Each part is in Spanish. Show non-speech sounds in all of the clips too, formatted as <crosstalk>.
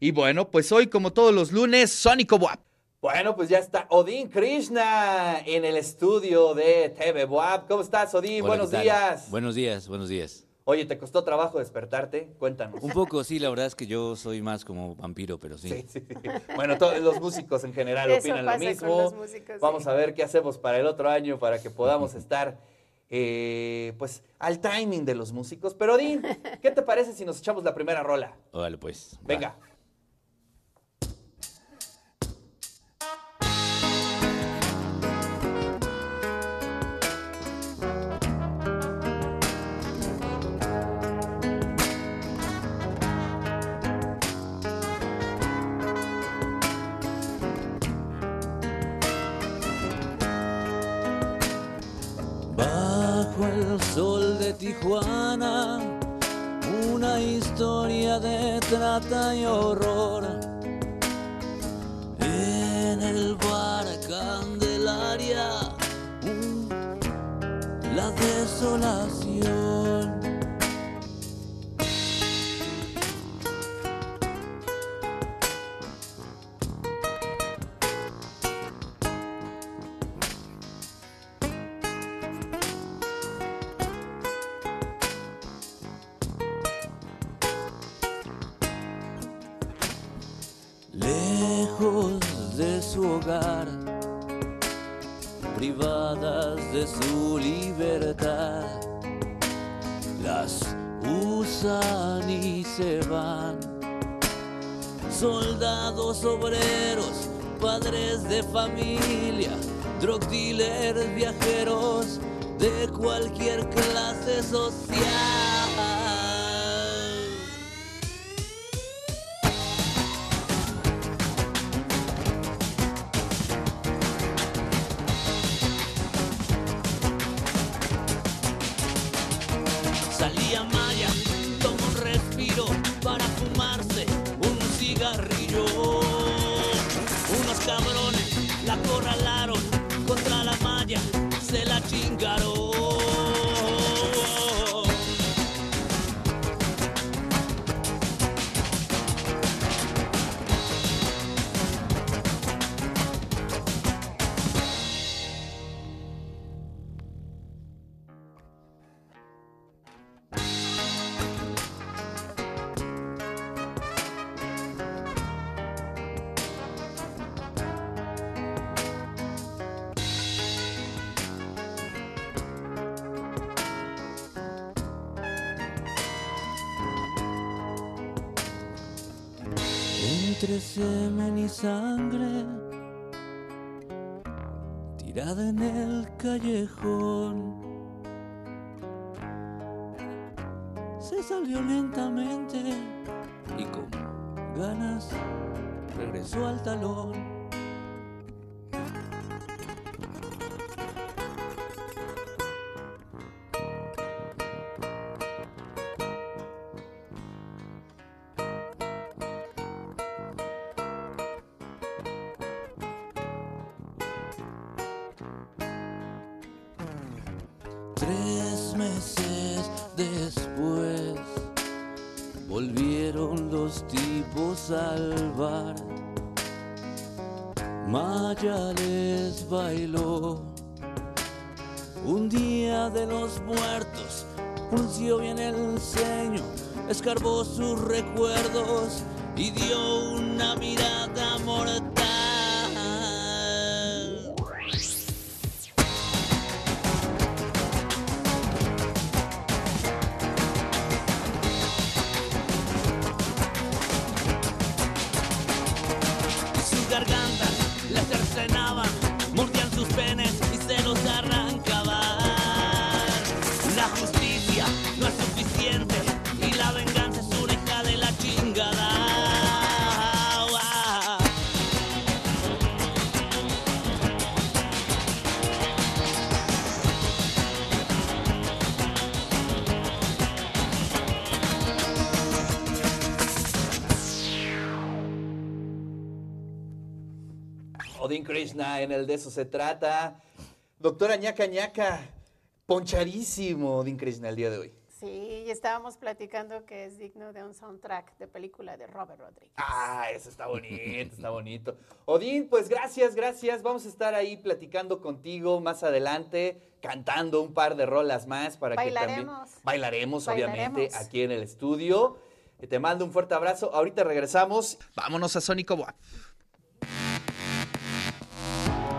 Y bueno, pues hoy, como todos los lunes, Sónico Boab. Bueno, pues ya está Odín Krishna en el estudio de TV Boab. ¿Cómo estás, Odín? Hola, buenos días. Buenos días, buenos días. Oye, ¿te costó trabajo despertarte? Cuéntanos. Un poco, sí, la verdad es que yo soy más como vampiro, pero sí. Sí, sí, sí. Bueno, todos los músicos en general Eso opinan lo pasa con mismo. los músicos, Vamos sí. a ver qué hacemos para el otro año para que podamos estar eh, pues al timing de los músicos. Pero Odín, ¿qué te parece si nos echamos la primera rola? Órale, pues. Venga. Tijuana, una historia de trata y horror. En el bar Candelaria, mm, la desolación. De su libertad, las usan y se van. Soldados obreros, padres de familia, drug dealers, viajeros de cualquier clase social. Respiro Entre semen y sangre, tirada en el callejón. Se salió lentamente y con ganas regresó al talón. Tres meses después volvieron los tipos al bar. Maya les bailó. Un día de los muertos, frunció bien el ceño, escarbó sus recuerdos y dio una mirada mortal. Odín Krishna, en el de eso se trata. Doctora ñaca ñaca, ponchadísimo Odín Krishna el día de hoy. Sí, y estábamos platicando que es digno de un soundtrack de película de Robert Rodríguez. Ah, eso está bonito, está bonito. Odín, pues gracias, gracias. Vamos a estar ahí platicando contigo más adelante, cantando un par de rolas más para que también Bailaremos. bailaremos, obviamente, aquí en el estudio. Te mando un fuerte abrazo. Ahorita regresamos. Vámonos a Sónico Boap.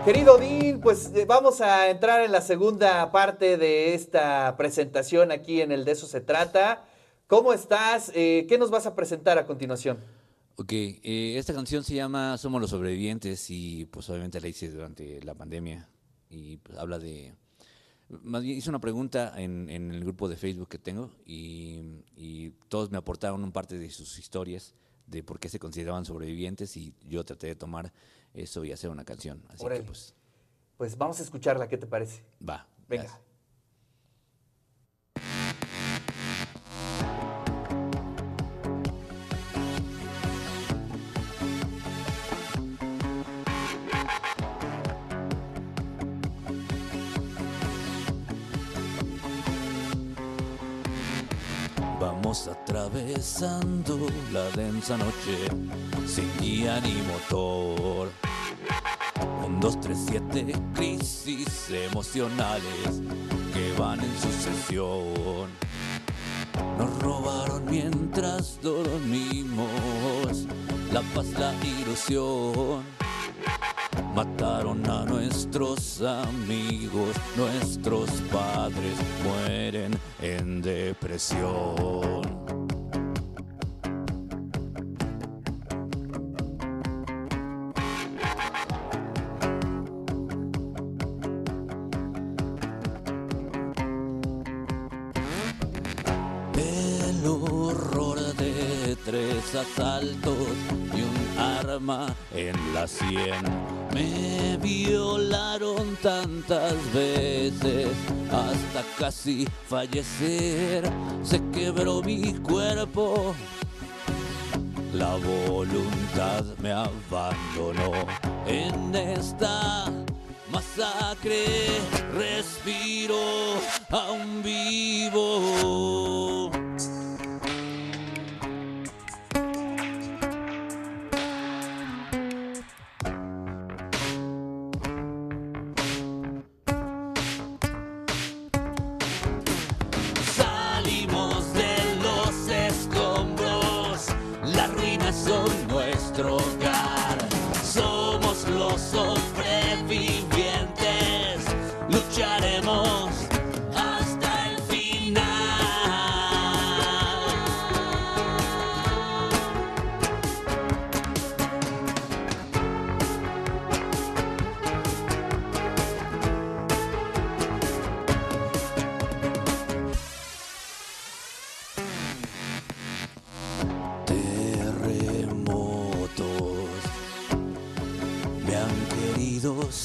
Querido Odín, pues eh, vamos a entrar en la segunda parte de esta presentación aquí en el De eso se trata. ¿Cómo estás? Eh, ¿Qué nos vas a presentar a continuación? Ok, eh, esta canción se llama Somos los sobrevivientes y pues obviamente la hice durante la pandemia y pues, habla de... Más bien hice una pregunta en, el grupo de Facebook que tengo y, y todos me aportaron un parte de sus historias de por qué se consideraban sobrevivientes y yo traté de tomar eso y hacer una canción. Así que pues Pues vamos a escucharla, ¿qué te parece? va. Venga. gracias. Atravesando la densa noche sin guía ni motor. Un, dos, tres, siete crisis emocionales que van en sucesión. Nos robaron mientras dormimos la paz, la ilusión. Mataron a nuestros amigos, nuestros padres mueren en depresión. El horror de tres asaltos y un arma en la sien. Me violaron tantas veces hasta casi fallecer. Se quebró mi cuerpo. La voluntad me abandonó en esta masacre. Respiro aún vivo.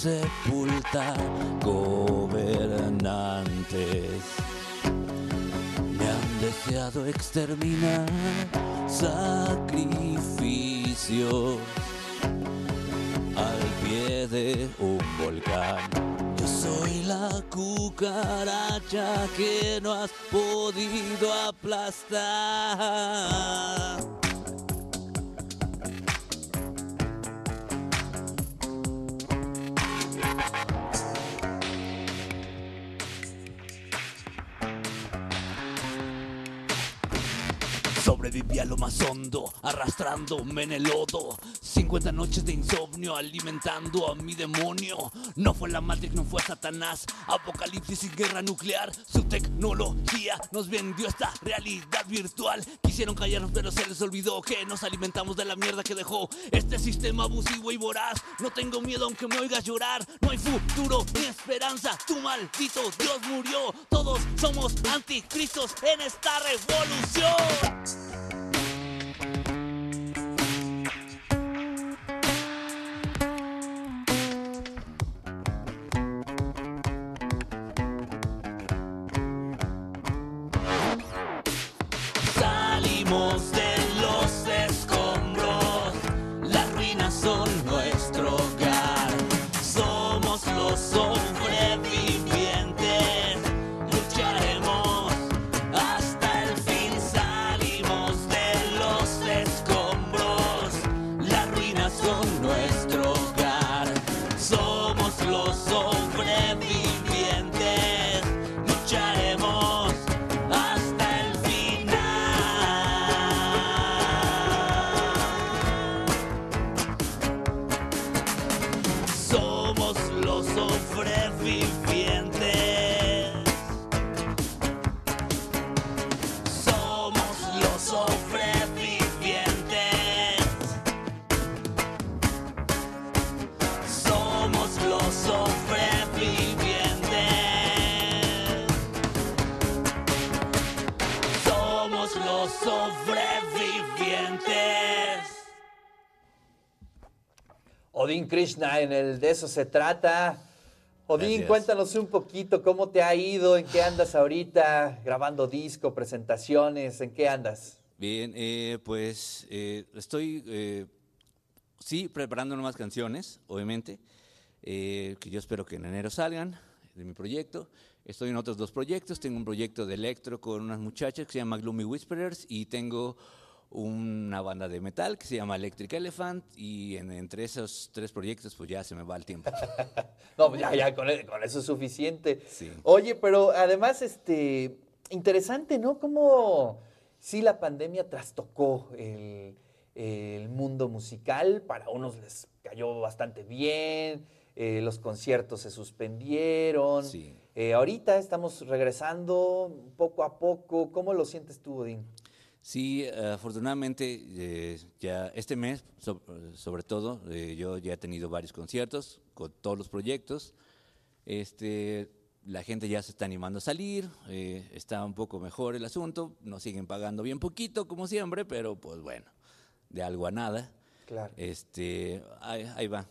Sepultar gobernantes me han deseado exterminar sacrificios al pie de un volcán. Yo soy la cucaracha que no has podido aplastar. so Sobreviví a lo más hondo, arrastrándome en el lodo. 50 noches de insomnio, alimentando a mi demonio. No fue la Matrix, no fue Satanás. Apocalipsis y guerra nuclear. Su tecnología nos vendió esta realidad virtual. Quisieron callarnos, pero se les olvidó que nos alimentamos de la mierda que dejó este sistema abusivo y voraz. No tengo miedo aunque me oigas llorar. No hay futuro ni esperanza. Tu maldito Dios murió. Todos somos anticristos en esta revolución. Odín Krishna, en el de eso se trata. Odín, Gracias. cuéntanos un poquito cómo te ha ido, en qué andas ahorita, grabando disco, presentaciones, en qué andas. Bien, eh, pues eh, estoy, eh, sí, preparando nuevas canciones, obviamente, que yo espero que en enero salgan de mi proyecto. Estoy en otros dos proyectos. Tengo un proyecto de electro con unas muchachas que se llama Gloomy Whisperers y tengo una banda de metal que se llama Electric Elephant y en- entre esos tres proyectos pues ya se me va el tiempo. <laughs> No, pues ya, ya, con, e- con eso es suficiente. Sí. Oye, pero además, este, interesante, ¿no? Cómo sí la pandemia trastocó el, el mundo musical. Para unos les cayó bastante bien, eh, los conciertos se suspendieron. Sí. Eh, ahorita estamos regresando poco a poco. ¿Cómo lo sientes tú, Odín? Sí, afortunadamente eh, ya este mes, so- sobre todo, eh, yo ya he tenido varios conciertos con todos los proyectos. Este, la gente ya se está animando a salir, eh, está un poco mejor el asunto, nos siguen pagando bien poquito como siempre, pero pues bueno, de algo a nada. Claro. Este, ahí, ahí va.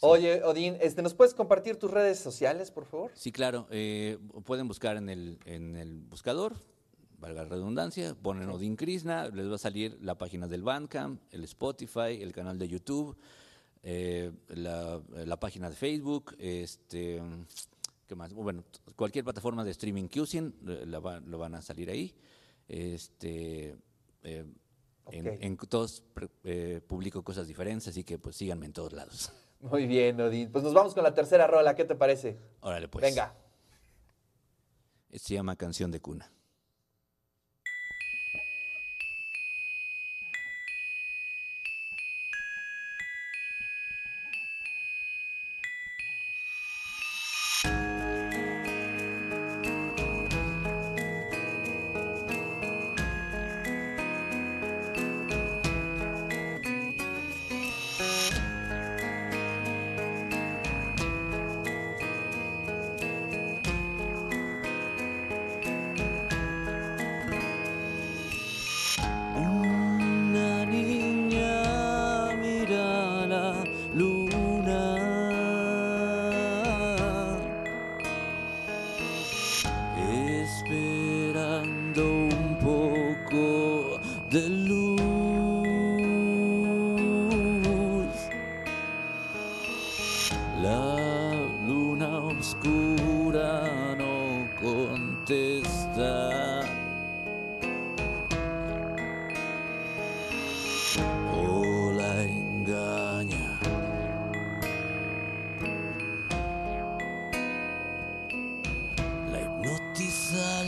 Oye, Odín, este, ¿nos puedes compartir tus redes sociales, por favor? Sí, claro. eh, pueden buscar en el, en el buscador, valga la redundancia, ponen Odin Krishna, les va a salir la página del Bandcamp, el Spotify, el canal de YouTube, eh, la, la página de Facebook, este, ¿qué más? Bueno, cualquier plataforma de streaming que usen, eh, lo van a salir ahí. Este, eh, en, todos eh, publico cosas diferentes, así que pues síganme en todos lados. <laughs> Muy bien, Odín. Pues nos vamos con la tercera rola. ¿Qué te parece? Órale, pues. Venga. Se llama Canción de Cuna.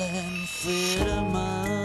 Hipnotiza, la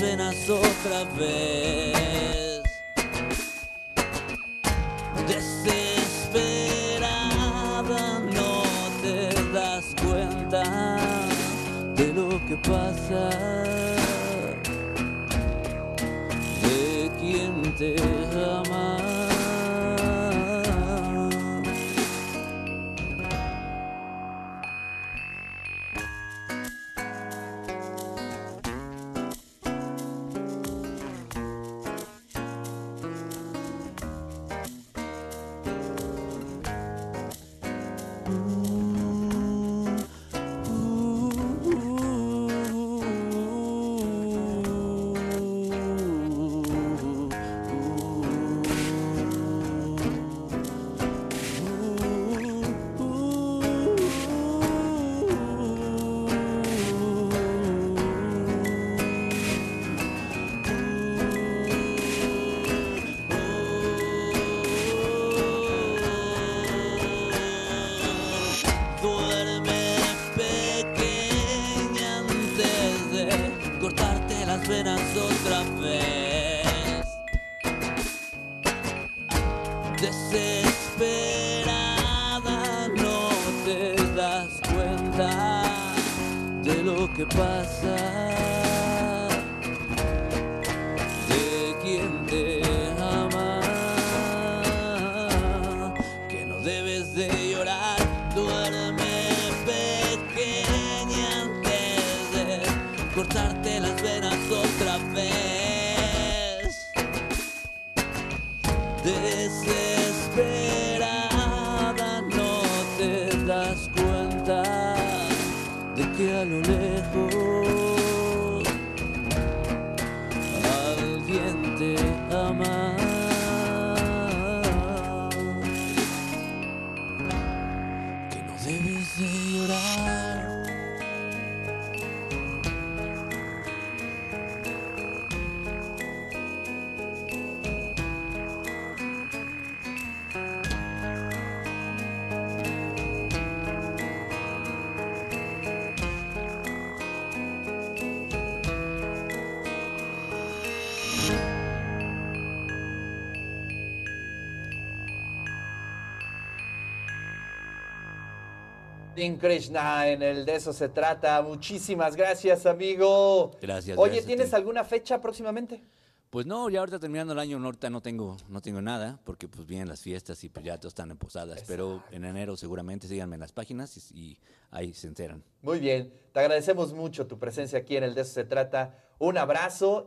venas otra vez. Desesperada no te das cuenta de lo que pasa, de quien te ama. Otra vez. Desesperada no te das cuenta de lo que pasa. Dean Krishna, en el de eso se trata. Muchísimas gracias, amigo. Gracias, Oye, gracias ¿tienes ti. alguna fecha próximamente? Pues no, ya ahorita terminando el año, ahorita no tengo, no tengo nada, porque pues vienen las fiestas y pues ya todos están en posadas. Pero en enero seguramente síganme en las páginas y, y ahí se enteran. Muy bien, te agradecemos mucho tu presencia aquí en el de eso se trata. Un abrazo